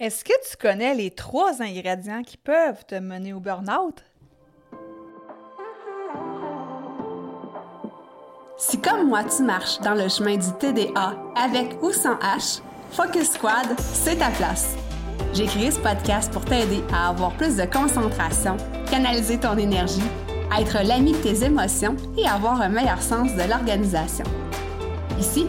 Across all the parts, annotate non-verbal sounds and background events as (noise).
Est-ce que tu connais les trois ingrédients qui peuvent te mener au burn-out? Si comme moi tu marches dans le chemin du TDA avec ou sans H, Focus Squad, c'est ta place. J'ai créé ce podcast pour t'aider à avoir plus de concentration, canaliser ton énergie, être l'ami de tes émotions et avoir un meilleur sens de l'organisation. Ici,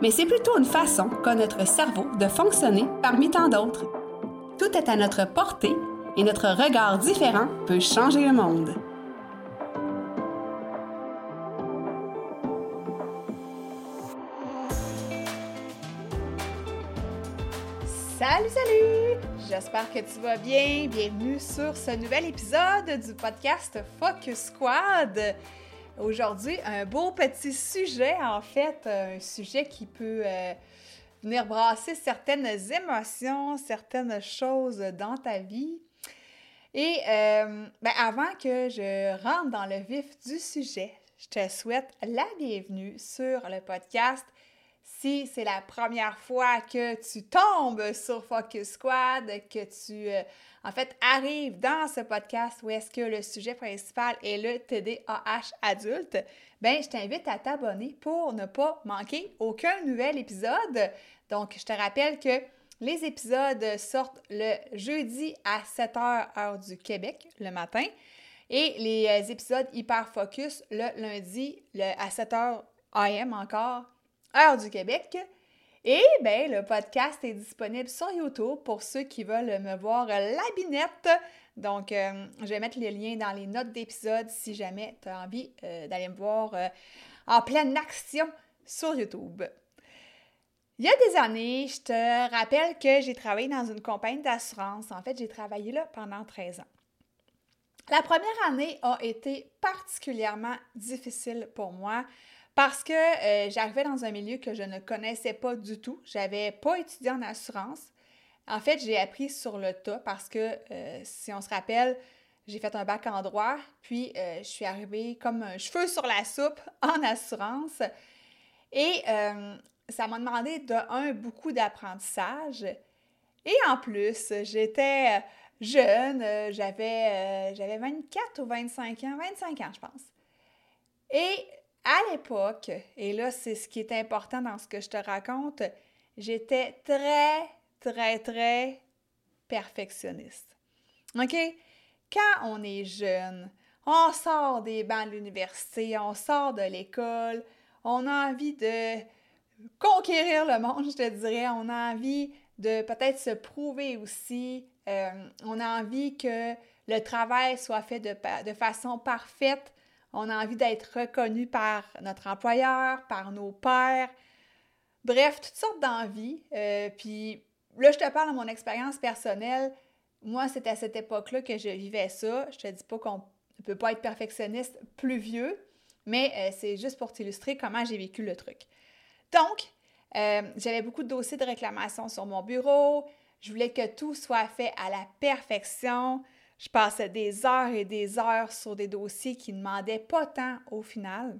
mais c'est plutôt une façon qu'a notre cerveau de fonctionner parmi tant d'autres. Tout est à notre portée et notre regard différent peut changer le monde. Salut, salut! J'espère que tu vas bien. Bienvenue sur ce nouvel épisode du podcast Focus Squad. Aujourd'hui, un beau petit sujet, en fait, un sujet qui peut euh, venir brasser certaines émotions, certaines choses dans ta vie. Et euh, ben, avant que je rentre dans le vif du sujet, je te souhaite la bienvenue sur le podcast si c'est la première fois que tu tombes sur Focus Squad, que tu, euh, en fait, arrives dans ce podcast où est-ce que le sujet principal est le TDAH adulte, ben je t'invite à t'abonner pour ne pas manquer aucun nouvel épisode. Donc, je te rappelle que les épisodes sortent le jeudi à 7h heure du Québec le matin et les euh, épisodes hyper focus le lundi à 7h AM encore heure du Québec. Et bien, le podcast est disponible sur YouTube pour ceux qui veulent me voir la binette. Donc, euh, je vais mettre les liens dans les notes d'épisode si jamais tu as envie euh, d'aller me voir euh, en pleine action sur YouTube. Il y a des années, je te rappelle que j'ai travaillé dans une compagnie d'assurance. En fait, j'ai travaillé là pendant 13 ans. La première année a été particulièrement difficile pour moi parce que euh, j'arrivais dans un milieu que je ne connaissais pas du tout. J'avais pas étudié en assurance. En fait, j'ai appris sur le tas parce que, euh, si on se rappelle, j'ai fait un bac en droit, puis euh, je suis arrivée comme un cheveu sur la soupe (laughs) en assurance. Et ça m'a demandé de un beaucoup d'apprentissage. Et en plus, j'étais jeune, j'avais, j'avais 24 ou 25 ans, 25 ans, je pense. Et à l'époque, et là, c'est ce qui est important dans ce que je te raconte, j'étais très, très, très perfectionniste. OK? Quand on est jeune, on sort des bancs de l'université, on sort de l'école, on a envie de conquérir le monde, je te dirais. On a envie de peut-être se prouver aussi. Euh, on a envie que le travail soit fait de, de façon parfaite on a envie d'être reconnu par notre employeur, par nos pères. Bref, toutes sortes d'envies. Euh, puis là, je te parle de mon expérience personnelle. Moi, c'est à cette époque-là que je vivais ça. Je te dis pas qu'on ne peut pas être perfectionniste plus vieux, mais euh, c'est juste pour t'illustrer comment j'ai vécu le truc. Donc, euh, j'avais beaucoup de dossiers de réclamation sur mon bureau. Je voulais que tout soit fait à la perfection. Je passais des heures et des heures sur des dossiers qui ne demandaient pas tant au final.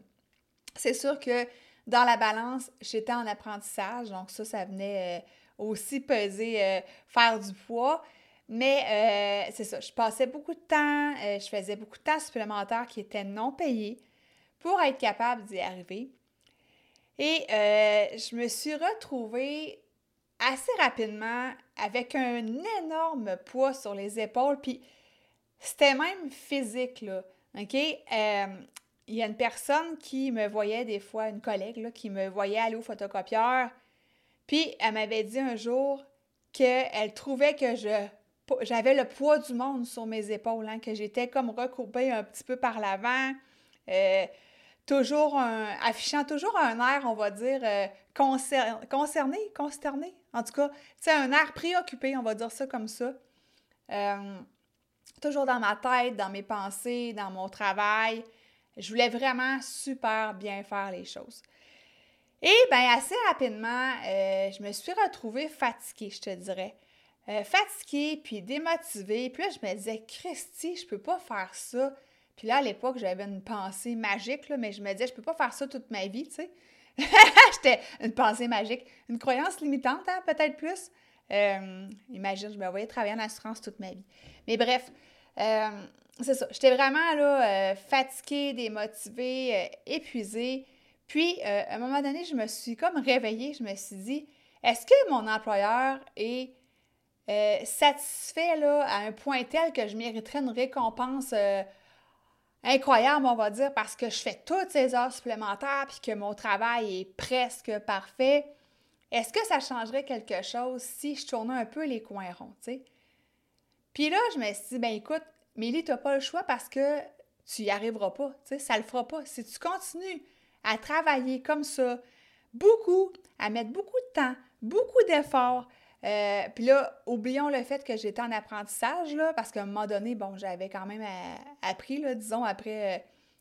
C'est sûr que dans la balance, j'étais en apprentissage, donc ça, ça venait euh, aussi peser, euh, faire du poids. Mais euh, c'est ça, je passais beaucoup de temps, je faisais beaucoup de temps supplémentaire qui était non payé pour être capable d'y arriver. Et je me suis retrouvée assez rapidement avec un énorme poids sur les épaules. Puis c'était même physique, là. OK? Euh, il y a une personne qui me voyait des fois, une collègue, là, qui me voyait aller au photocopieur. Puis, elle m'avait dit un jour qu'elle trouvait que je j'avais le poids du monde sur mes épaules, hein, que j'étais comme recourbée un petit peu par l'avant, euh, toujours un, affichant toujours un air, on va dire, euh, concerné, consterné, en tout cas, c'est un air préoccupé, on va dire ça comme ça. Toujours dans ma tête, dans mes pensées, dans mon travail. Je voulais vraiment super bien faire les choses. Et bien, assez rapidement, euh, je me suis retrouvée fatiguée, je te dirais. Euh, fatiguée, puis démotivée. Puis là, je me disais, Christy, je peux pas faire ça. Puis là, à l'époque, j'avais une pensée magique, là, mais je me disais, je peux pas faire ça toute ma vie, tu sais. (laughs) J'étais une pensée magique, une croyance limitante, hein, peut-être plus. Euh, imagine, je me voyais travailler en assurance toute ma vie. Mais bref, euh, c'est ça. J'étais vraiment là, fatiguée, démotivée, épuisée. Puis, à un moment donné, je me suis comme réveillée. Je me suis dit, est-ce que mon employeur est euh, satisfait là, à un point tel que je mériterais une récompense euh, incroyable, on va dire, parce que je fais toutes ces heures supplémentaires puis que mon travail est presque parfait? Est-ce que ça changerait quelque chose si je tournais un peu les coins ronds, tu sais? Puis là, je me suis dit, ben écoute, Mélie, tu n'as pas le choix parce que tu n'y arriveras pas, tu sais, ça le fera pas. Si tu continues à travailler comme ça, beaucoup, à mettre beaucoup de temps, beaucoup d'efforts, euh, puis là, oublions le fait que j'étais en apprentissage, là, parce qu'à un moment donné, bon, j'avais quand même euh, appris, là, disons, après, euh,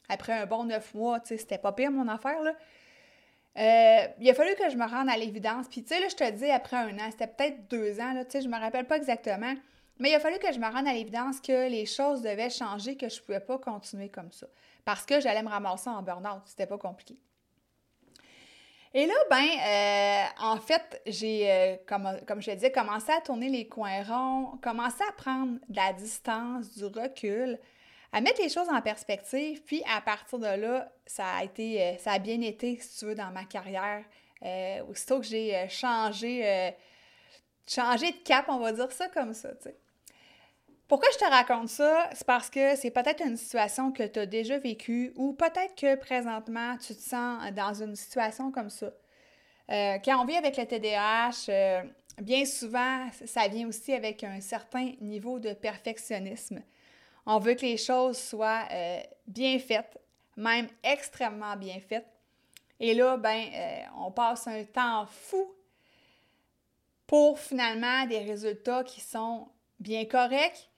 après un bon neuf mois, tu sais, c'était pas pire mon affaire, là. Il a fallu que je me rende à l'évidence. Puis, tu sais, là, je te dis, après un an, c'était peut-être deux ans, là, tu sais, je me rappelle pas exactement. Mais il a fallu que je me rende à l'évidence que les choses devaient changer, que je pouvais pas continuer comme ça. Parce que j'allais me ramasser en burn-out. C'était pas compliqué. Et là, ben, euh, en fait, j'ai, euh, comme, comme je te disais, commencé à tourner les coins ronds, commencé à prendre de la distance, du recul, à mettre les choses en perspective. Puis à partir de là, ça a été, euh, ça a bien été, si tu veux, dans ma carrière. aussitôt que j'ai changé, changé de cap, on va dire ça comme ça, tu sais. Pourquoi je te raconte ça? C'est parce que c'est peut-être une situation que tu as déjà vécue ou peut-être que présentement tu te sens dans une situation comme ça. Euh, quand on vit avec le TDAH, euh, bien souvent, ça vient aussi avec un certain niveau de perfectionnisme. On veut que les choses soient euh, bien faites, même extrêmement bien faites. Et là, ben, on passe un temps fou pour finalement des résultats qui sont bien corrects,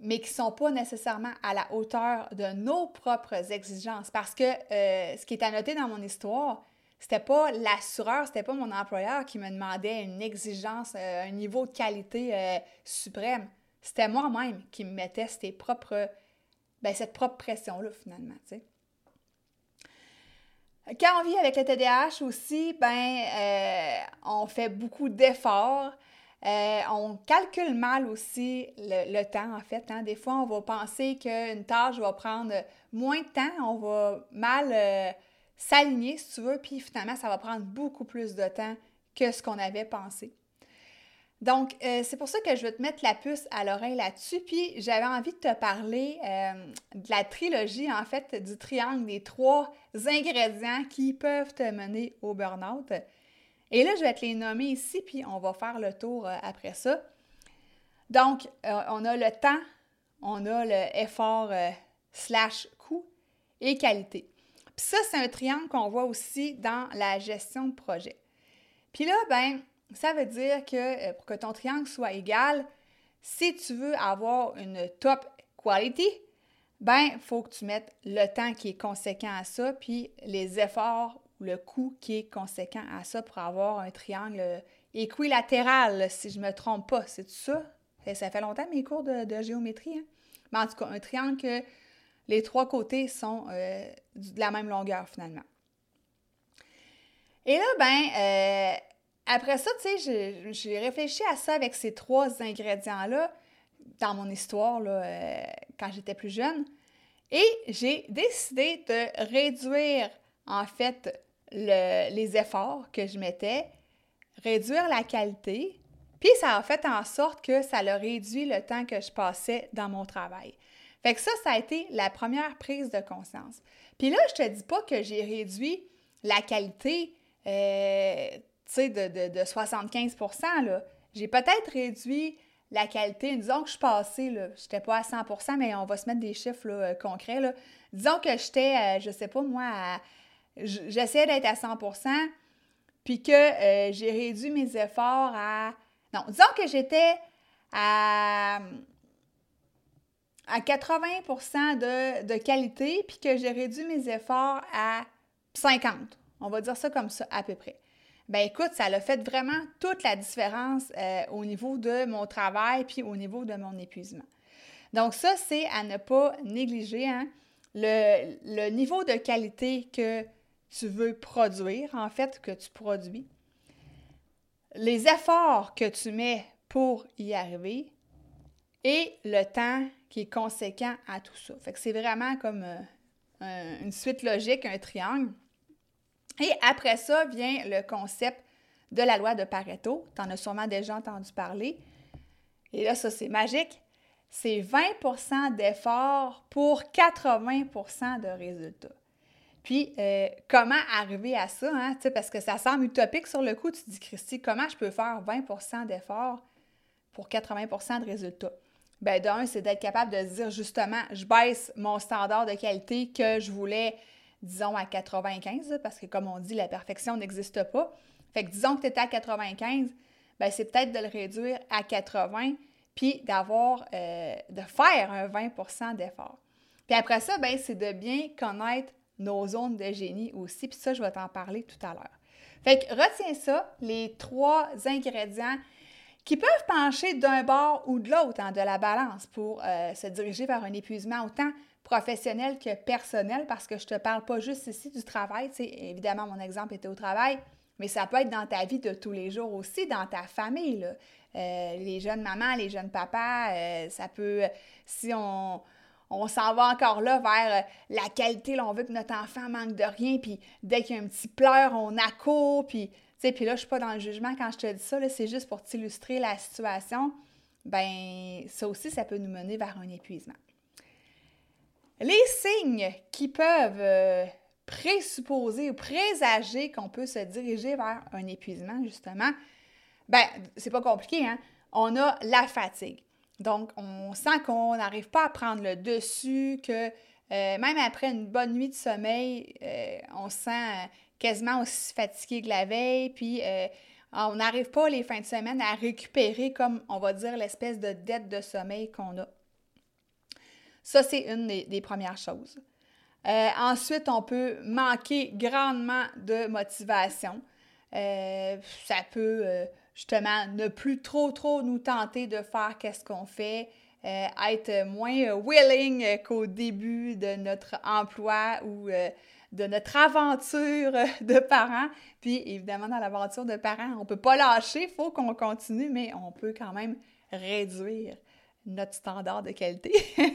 mais qui ne sont pas nécessairement à la hauteur de nos propres exigences. Parce que euh, ce qui est à noter dans mon histoire, c'était pas l'assureur, c'était pas mon employeur qui me demandait une exigence, euh, un niveau de qualité euh, suprême. C'était moi-même qui me mettais ces propres, ben, cette propre pression-là, finalement. Quand on vit avec le TDAH aussi, ben, on fait beaucoup d'efforts euh, on calcule mal aussi le, temps, en fait. Hein. Des fois, on va penser qu'une tâche va prendre moins de temps, on va mal euh, s'aligner, si tu veux, puis finalement, ça va prendre beaucoup plus de temps que ce qu'on avait pensé. Donc, euh, c'est pour ça que je veux te mettre la puce à l'oreille là-dessus. Puis, j'avais envie de te parler de la trilogie, en fait, du triangle des trois ingrédients qui peuvent te mener au burn-out. Et là, je vais te les nommer ici, puis on va faire le tour euh, après ça. Donc, euh, on a le temps, on a le effort euh, slash coût et qualité. Puis ça, c'est un triangle qu'on voit aussi dans la gestion de projet. Puis là, ben, ça veut dire que pour que ton triangle soit égal, si tu veux avoir une top quality, ben, il faut que tu mettes le temps qui est conséquent à ça, puis les efforts le coût qui est conséquent à ça pour avoir un triangle équilatéral, si je ne me trompe pas. C'est ça? Ça fait longtemps mes cours de, géométrie. Hein? Mais en tout cas, un triangle que les trois côtés sont euh, de la même longueur finalement. Et là, ben, euh, après ça, tu sais, j'ai réfléchi à ça avec ces trois ingrédients-là dans mon histoire là, euh, quand j'étais plus jeune. Et j'ai décidé de réduire, en fait, les efforts que je mettais, réduire la qualité, puis ça a fait en sorte que ça a réduit le temps que je passais dans mon travail. Fait que ça, ça a été la première prise de conscience. Puis là, je te dis pas que j'ai réduit la qualité, euh, sais, de, de, 75 là. J'ai peut-être réduit la qualité. Disons que je suis passée, là, j'étais pas à 100 mais on va se mettre des chiffres là, concrets, là. Disons que j'étais, euh, je sais pas moi, à j'essaie d'être à 100 puis que euh, j'ai réduit mes efforts à... Non, disons que j'étais à... à 80 de, de qualité, puis que j'ai réduit mes efforts à 50. On va dire ça comme ça, à peu près. Ben écoute, ça a fait vraiment toute la différence euh, au niveau de mon travail puis au niveau de mon épuisement. Donc ça, c'est à ne pas négliger hein, le, le, niveau de qualité que tu veux produire, en fait, que tu produis, les efforts que tu mets pour y arriver et le temps qui est conséquent à tout ça. Fait que c'est vraiment comme euh, une suite logique, un triangle. Et après ça vient le concept de la loi de Pareto. Tu en as sûrement déjà entendu parler. Et là, ça, c'est magique. C'est 20% d'efforts pour 80% de résultats. Puis, euh, comment arriver à ça? Hein? Parce que ça semble utopique sur le coup. Tu te dis, Christy, comment je peux faire 20% d'efforts pour 80% de résultats? Bien, d'un, c'est d'être capable de dire justement, je baisse mon standard de qualité que je voulais, disons, à 95, parce que comme on dit, la perfection n'existe pas. Fait que disons que tu étais à 95, bien, c'est peut-être de le réduire à 80, puis d'avoir, euh, de faire un 20% d'effort. Puis après ça, bien, c'est de bien connaître nos zones de génie aussi, puis ça, je vais t'en parler tout à l'heure. Fait que retiens ça, les trois ingrédients qui peuvent pencher d'un bord ou de l'autre hein, de la balance pour euh, se diriger vers un épuisement autant professionnel que personnel, parce que je ne te parle pas juste ici du travail. Évidemment, mon exemple était au travail, mais ça peut être dans ta vie de tous les jours aussi, dans ta famille. Euh, les jeunes mamans, les jeunes papas, euh, ça peut, si on, on s'en va encore là vers la qualité, là, on veut que notre enfant manque de rien, puis dès qu'il y a un petit pleur, on accourt, puis puis là, je suis pas dans le jugement quand je te dis ça, c'est juste pour t'illustrer la situation. Ben, ça aussi, ça peut nous mener vers un épuisement. Les signes qui peuvent euh, présupposer ou présager qu'on peut se diriger vers un épuisement, justement, ben, c'est pas compliqué, hein? On a la fatigue. Donc, on sent qu'on n'arrive pas à prendre le dessus, que euh, même après une bonne nuit de sommeil, euh, on sent quasiment aussi fatigué que la veille, puis euh, on n'arrive pas les fins de semaine à récupérer, comme on va dire, l'espèce de dette de sommeil qu'on a. Ça, c'est une des, premières choses. Euh, ensuite, on peut manquer grandement de motivation. Euh, ça peut justement ne plus trop, trop nous tenter de faire qu'est-ce qu'on fait, être moins willing qu'au début de notre emploi ou de notre aventure (laughs) de parents. Puis évidemment, dans l'aventure de parents, on ne peut pas lâcher, il faut qu'on continue, mais on peut quand même réduire notre standard de qualité. (laughs)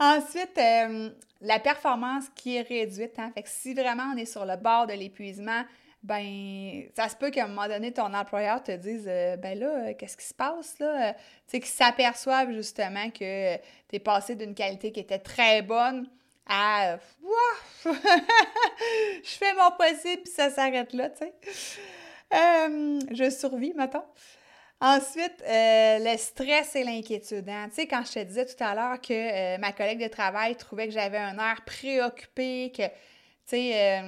Ensuite, euh, la performance qui est réduite. Hein? Fait que si vraiment on est sur le bord de l'épuisement, ben ça se peut qu'à un moment donné, ton employeur te dise euh, ben là, euh, qu'est-ce qui se passe là? Tu sais, qu'ils s'aperçoivent justement que tu es passé d'une qualité qui était très bonne à (laughs) je fais mon possible puis ça s'arrête là, tu sais. Euh, je survis, mettons. Ensuite, euh, le stress et l'inquiétude. Hein. Tu sais, quand je te disais tout à l'heure que euh, ma collègue de travail trouvait que j'avais un air préoccupé, que, tu sais,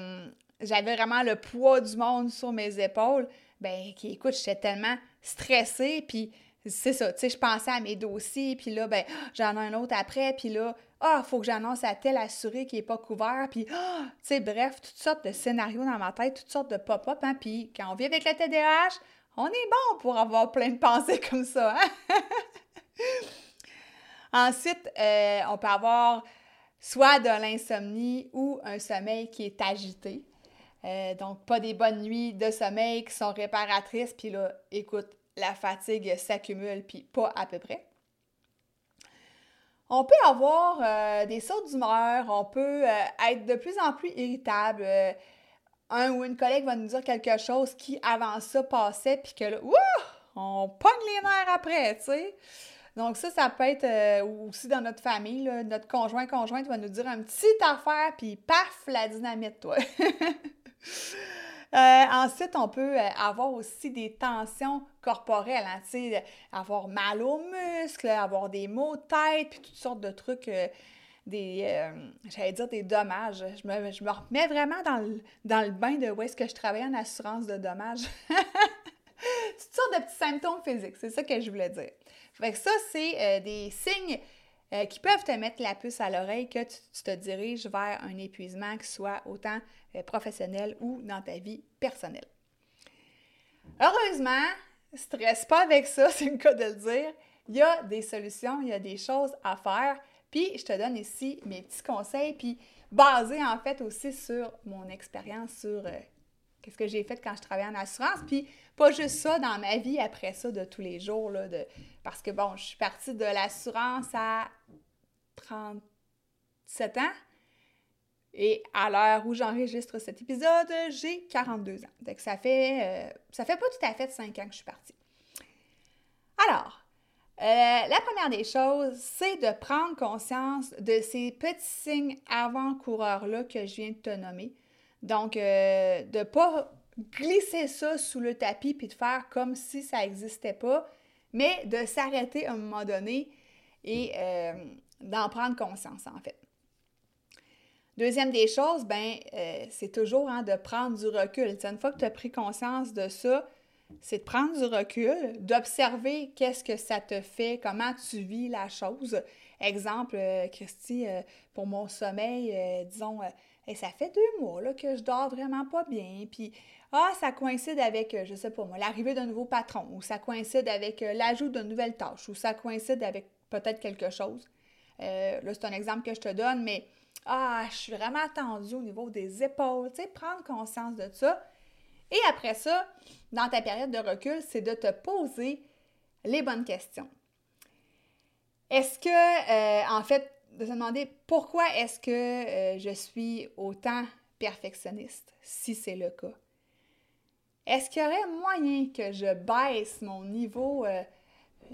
j'avais vraiment le poids du monde sur mes épaules, ben, écoute, j'étais tellement stressée, puis c'est ça, tu sais, je pensais à mes dossiers, puis là, ben, j'en ai un autre après, puis là, ah, faut que j'annonce à tel assuré qui n'est pas couvert, puis, ah, tu sais, bref, toutes sortes de scénarios dans ma tête, toutes sortes de pop-up, hein, puis quand on vit avec le TDAH, on est bon pour avoir plein de pensées comme ça, hein? (laughs) Ensuite, euh, on peut avoir soit de l'insomnie ou un sommeil qui est agité. Euh, donc, pas des bonnes nuits de sommeil qui sont réparatrices. Puis là, écoute, la fatigue s'accumule, puis pas à peu près. On peut avoir euh, des sauts d'humeur, on peut euh, être de plus en plus irritable. Euh, un ou une collègue va nous dire quelque chose qui, avant ça, passait, puis que là, on pogne les nerfs après, tu sais. Donc ça, ça peut être aussi dans notre famille, notre conjoint, conjointe va nous dire une petite affaire, puis paf, la dynamite, toi. (laughs) Euh, ensuite, on peut euh, avoir aussi des tensions corporelles, hein, avoir mal aux muscles, avoir des maux de tête, puis toutes sortes de trucs, euh, des, j'allais dire des dommages. Je me, je me remets vraiment dans le, dans le bain de où est-ce que je travaille en assurance de dommages. (laughs) toutes sortes de petits symptômes physiques, c'est ça que je voulais dire. Fait que ça, c'est des signes euh, qui peuvent te mettre la puce à l'oreille que tu, te diriges vers un épuisement qui soit autant euh, professionnel ou dans ta vie personnelle. Heureusement, stresse pas avec ça, (laughs) c'est le cas de le dire. Il y a des solutions, il y a des choses à faire. Puis je te donne ici mes petits conseils, puis basés en fait aussi sur mon expérience, sur euh, qu'est-ce que j'ai fait quand je travaillais en assurance, puis pas juste ça dans ma vie après ça de tous les jours, là, de, parce que bon, je suis partie de l'assurance à 37 ans. Et à l'heure où j'enregistre cet épisode, j'ai 42 ans. Donc ça fait, euh, ça fait pas tout à fait 5 ans que je suis partie. Alors, euh, la première des choses, c'est de prendre conscience de ces petits signes avant-coureurs-là que je viens de te nommer. Donc, euh, de ne pas glisser ça sous le tapis puis de faire comme si ça n'existait pas, mais de s'arrêter à un moment donné et euh, d'en prendre conscience, en fait. Deuxième des choses, ben, c'est toujours hein, de prendre du recul. une fois que tu as pris conscience de ça, c'est de prendre du recul, d'observer qu'est-ce que ça te fait, comment tu vis la chose. Exemple, euh, Christy, euh, pour mon sommeil, euh, disons, ça fait deux mois là, que je dors vraiment pas bien, puis ah, ça coïncide avec, je sais pas moi, l'arrivée d'un nouveau patron, ou ça coïncide avec l'ajout d'une nouvelle tâche, ou ça coïncide avec peut-être quelque chose. là, c'est un exemple que je te donne, mais ah, je suis vraiment tendue au niveau des épaules, tu sais, prendre conscience de ça et après ça, dans ta période de recul, c'est de te poser les bonnes questions. Est-ce que, euh, en fait, de se demander pourquoi est-ce que euh, je suis autant perfectionniste, si c'est le cas? Est-ce qu'il y aurait moyen que je baisse mon niveau, euh,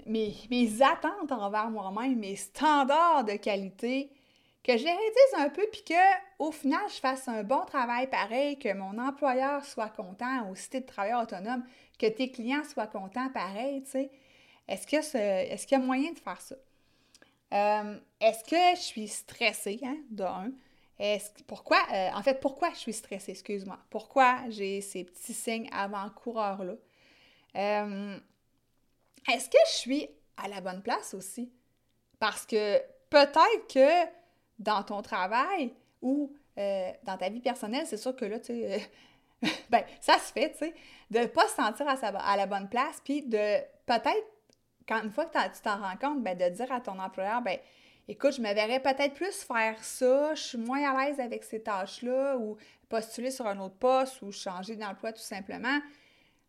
mes, mes, attentes envers moi-même, mes standards de qualité que je les réduise un peu, puis qu'au final, je fasse un bon travail pareil, que mon employeur soit content, au cité de travail autonome, que tes clients soient contents pareil, tu sais? Est-ce que est-ce qu'il y a moyen de faire ça? Euh, est-ce que je suis stressée, hein, de un? Pourquoi, euh, en fait, pourquoi je suis stressée, excuse-moi? Pourquoi j'ai ces petits signes avant-coureurs-là? Euh, est-ce que je suis à la bonne place aussi? Parce que peut-être que dans ton travail ou dans ta vie personnelle, c'est sûr que là, tu sais, (laughs) ben, ça se fait, tu sais, de ne pas se sentir à, la bonne place, puis de peut-être, quand une fois que tu t'en rends compte, ben, de dire à ton employeur, ben, écoute, je me verrais peut-être plus faire ça, je suis moins à l'aise avec ces tâches-là, ou postuler sur un autre poste, ou changer d'emploi tout simplement.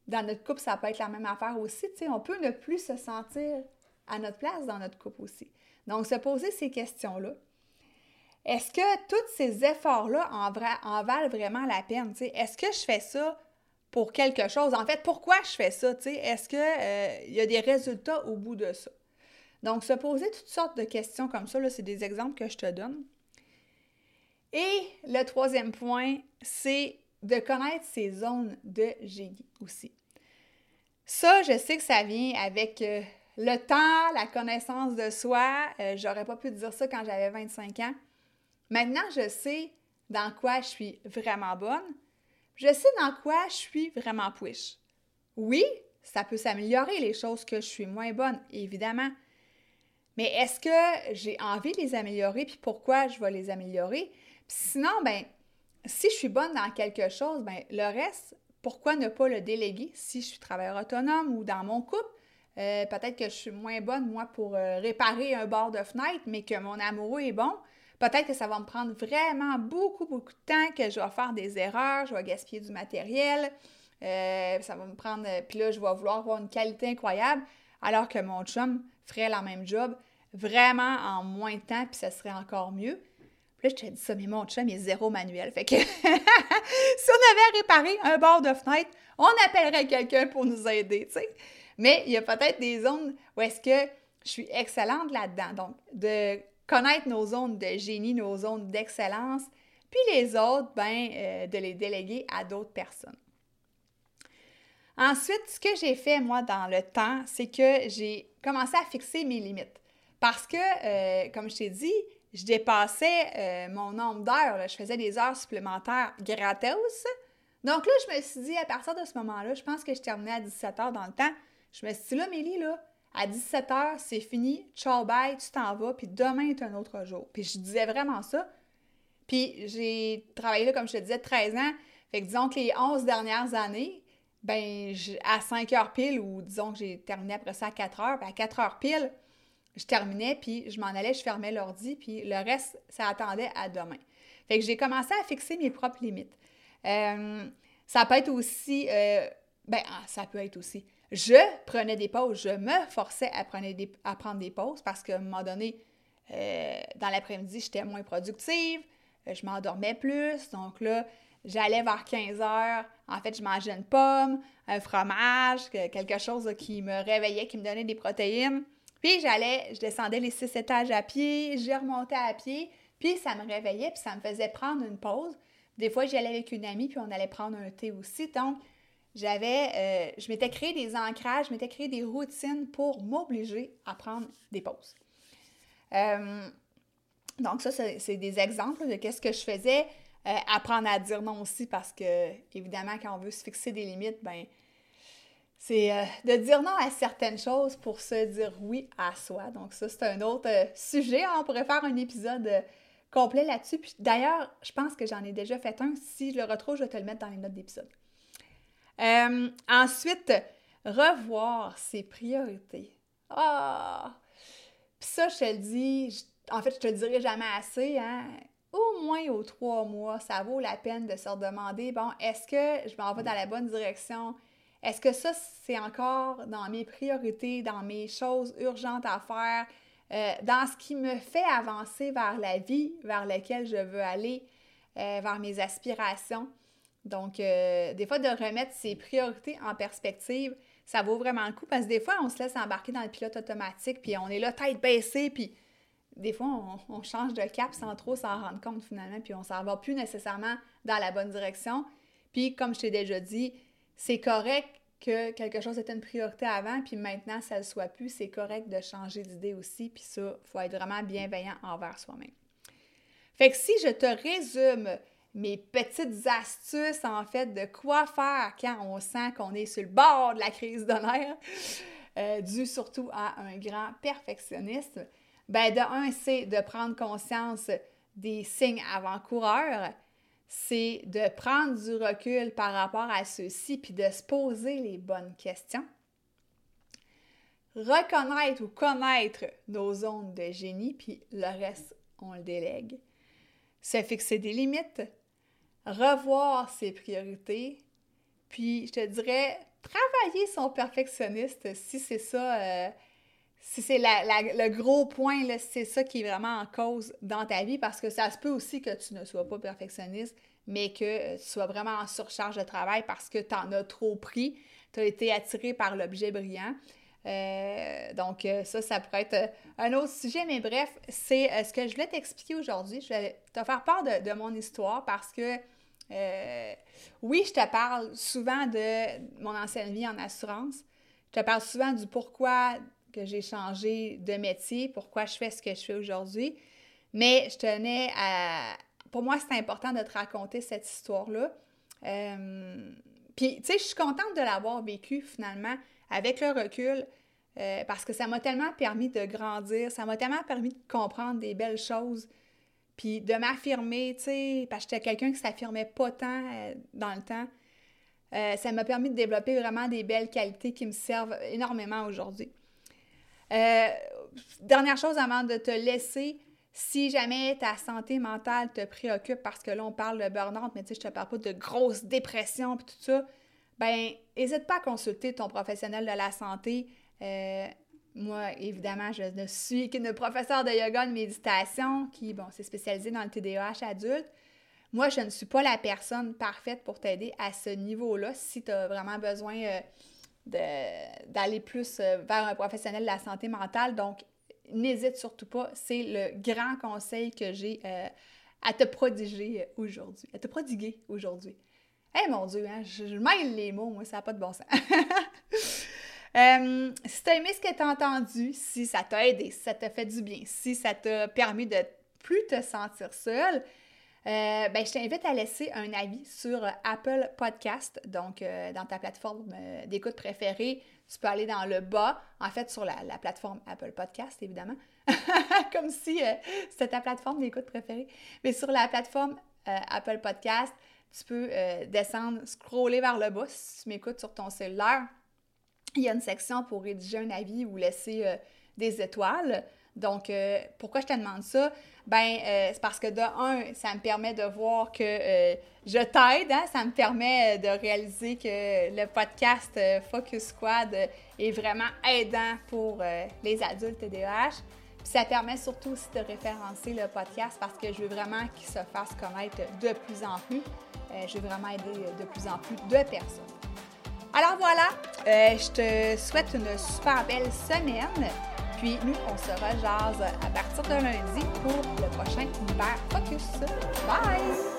Dans notre couple, ça peut être la même affaire aussi, tu sais, on peut ne plus se sentir à notre place dans notre couple aussi. Donc, se poser ces questions-là. Est-ce que tous ces efforts-là en, valent vraiment la peine? Est-ce que je fais ça pour quelque chose? En fait, pourquoi je fais ça? Est-ce qu'il euh, y a des résultats au bout de ça? Donc, se poser toutes sortes de questions comme ça, c'est des exemples que je te donne. Et le troisième point, c'est de connaître ces zones de génie aussi. Ça, je sais que ça vient avec euh, le temps, la connaissance de soi. Euh, j'aurais pas pu dire ça quand j'avais 25 ans. Maintenant, je sais dans quoi je suis vraiment bonne. Je sais dans quoi je suis vraiment push. Oui, ça peut s'améliorer les choses que je suis moins bonne, évidemment. Mais est-ce que j'ai envie de les améliorer, puis pourquoi je vais les améliorer? sinon, ben, si je suis bonne dans quelque chose, ben, le reste, pourquoi ne pas le déléguer? Si je suis travailleur autonome ou dans mon couple? Euh, peut-être que je suis moins bonne, moi, pour euh, réparer un bord de fenêtre, mais que mon amoureux est bon. Peut-être que ça va me prendre vraiment beaucoup, beaucoup de temps, que je vais faire des erreurs, je vais gaspiller du matériel, euh, ça va me prendre, puis là, je vais vouloir avoir une qualité incroyable, alors que mon chum ferait la même job vraiment en moins de temps, puis ça serait encore mieux. Là, je te dis ça, mais mon chum est zéro manuel. Fait que (laughs) si on avait réparé un bord de fenêtre, on appellerait quelqu'un pour nous aider, tu sais. Mais il y a peut-être des zones où est-ce que je suis excellente là-dedans. Donc, de connaître nos zones de génie, nos zones d'excellence, puis les autres, ben, euh, de les déléguer à d'autres personnes. Ensuite, ce que j'ai fait, moi, dans le temps, c'est que j'ai commencé à fixer mes limites. Parce que, euh, comme je t'ai dit, je dépassais euh, mon nombre d'heures. Je faisais des heures supplémentaires gratos. Donc là, je me suis dit, à partir de ce moment-là, je pense que je terminais à 17 heures dans le temps. Je me suis dit, là, Mélie, là, À 17h, c'est fini, ciao bye, tu t'en vas, puis demain est un autre jour. Puis je disais vraiment ça. Puis j'ai travaillé là, comme je te disais, 13 ans. Fait que disons que les 11 dernières années, ben à 5 heures pile, ou disons que j'ai terminé après ça à 4 heures, ben à 4 heures pile, je terminais, puis je m'en allais, je fermais l'ordi, puis le reste, ça attendait à demain. Fait que j'ai commencé à fixer mes propres limites. Euh, ça peut être aussi, euh, ben, ah, ça peut être aussi, je prenais des pauses, je me forçais à prendre des, pauses parce qu'à un moment donné, euh, dans l'après-midi, j'étais moins productive, je m'endormais plus, donc là, j'allais vers 15 heures, en fait, je mangeais une pomme, un fromage, quelque chose qui me réveillait, qui me donnait des protéines. Puis j'allais, je descendais les six étages à pied, je remontais à pied, puis ça me réveillait, puis ça me faisait prendre une pause. Des fois, j'allais avec une amie, puis on allait prendre un thé aussi. Donc, j'avais, euh, je m'étais créé des ancrages, je m'étais créé des routines pour m'obliger à prendre des pauses. Euh, donc, ça, c'est des exemples de qu'est-ce que je faisais. Euh, apprendre à dire non aussi, parce que, évidemment, quand on veut se fixer des limites, ben c'est de dire non à certaines choses pour se dire oui à soi. Donc ça, c'est un autre sujet. On pourrait faire un épisode complet là-dessus. Puis d'ailleurs, je pense que j'en ai déjà fait un. Si je le retrouve, je vais te le mettre dans les notes d'épisode. Ensuite, revoir ses priorités. Ah! Puis ça, je te le dis, en fait, je te le dirai jamais assez, hein? Au moins aux trois mois, ça vaut la peine de se demander, bon, est-ce que je m'en vais dans la bonne direction? Est-ce que ça, c'est encore dans mes priorités, dans mes choses urgentes à faire, euh, dans ce qui me fait avancer vers la vie vers laquelle je veux aller, euh, vers mes aspirations? Donc, euh, des fois, de remettre ses priorités en perspective, ça vaut vraiment le coup parce que des fois, on se laisse embarquer dans le pilote automatique, puis on est là, tête baissée, puis des fois, on, change de cap sans trop s'en rendre compte finalement, puis on s'en va plus nécessairement dans la bonne direction. Puis, comme je t'ai déjà dit, c'est correct que quelque chose était une priorité avant, puis maintenant, ça ne le soit plus. C'est correct de changer d'idée aussi, puis ça, il faut être vraiment bienveillant envers soi-même. Fait que si je te résume mes petites astuces, en fait, de quoi faire quand on sent qu'on est sur le bord de la crise de nerfs, euh, surtout à un grand perfectionniste, ben de un, c'est de prendre conscience des signes avant-coureurs, c'est de prendre du recul par rapport à ceux-ci, puis de se poser les bonnes questions. Reconnaître ou connaître nos zones de génie, puis le reste, on le délègue. Se fixer des limites, revoir ses priorités, puis je te dirais, travailler son perfectionniste, si c'est ça, euh, si c'est le gros point, c'est ça qui est vraiment en cause dans ta vie, parce que ça se peut aussi que tu ne sois pas perfectionniste, mais que tu sois vraiment en surcharge de travail parce que tu en as trop pris, tu as été attiré par l'objet brillant. Euh, donc, euh, ça, ça pourrait être un autre sujet, mais bref, c'est euh, ce que je voulais t'expliquer aujourd'hui. Je vais te faire part de mon histoire parce que, oui, je te parle souvent de mon ancienne vie en assurance. Je te parle souvent du pourquoi que j'ai changé de métier, pourquoi je fais ce que je fais aujourd'hui. Mais je tenais à. Pour moi, c'est important de te raconter cette histoire-là. Euh, puis, tu sais, je suis contente de l'avoir vécu finalement avec le recul euh, parce que ça m'a tellement permis de grandir, ça m'a tellement permis de comprendre des belles choses, puis de m'affirmer, tu sais, parce que j'étais quelqu'un qui s'affirmait pas tant euh, dans le temps. ça m'a permis de développer vraiment des belles qualités qui me servent énormément aujourd'hui. Euh, dernière chose avant de te laisser, si jamais ta santé mentale te préoccupe, parce que là, on parle de burn-out, mais tu sais, je te parle pas de grosse dépression et tout ça, ben, n'hésite pas à consulter ton professionnel de la santé. Euh, moi, évidemment, je ne suis qu'une professeure de yoga de méditation qui, bon, s'est spécialisée dans le TDAH adulte. Moi, je ne suis pas la personne parfaite pour t'aider à ce niveau-là. Si tu as vraiment besoin euh, d'aller plus euh, vers un professionnel de la santé mentale. Donc, n'hésite surtout pas. C'est le grand conseil que j'ai euh, à te prodiger aujourd'hui, à te prodiguer aujourd'hui. Eh mon Dieu, hein, je, mêle les mots, moi, ça n'a pas de bon sens. (laughs) si tu as aimé ce que tu as entendu, si ça t'a aidé, si ça t'a fait du bien, si ça t'a permis de plus te sentir seul, euh, ben, je t'invite à laisser un avis sur Apple Podcast, donc dans ta plateforme d'écoute préférée. Tu peux aller dans le bas, en fait, sur la, la plateforme Apple Podcast, évidemment, (laughs) comme si c'était ta plateforme d'écoute préférée. Mais sur la plateforme Apple Podcast, tu peux descendre, scroller vers le bas si tu m'écoutes sur ton cellulaire. Il y a une section pour rédiger un avis ou laisser des étoiles. Donc, euh, pourquoi je te demande ça? Ben, euh, c'est parce que de un, ça me permet de voir que euh, je t'aide, hein? ça me permet de réaliser que le podcast Focus Squad est vraiment aidant pour les adultes TDAH. Puis ça permet surtout aussi de référencer le podcast parce que je veux vraiment qu'il se fasse connaître de plus en plus. je veux vraiment aider de plus en plus de personnes. Alors voilà, je te souhaite une super belle semaine. Puis nous, on se rejase à partir de lundi pour le prochain Univers Focus. Bye!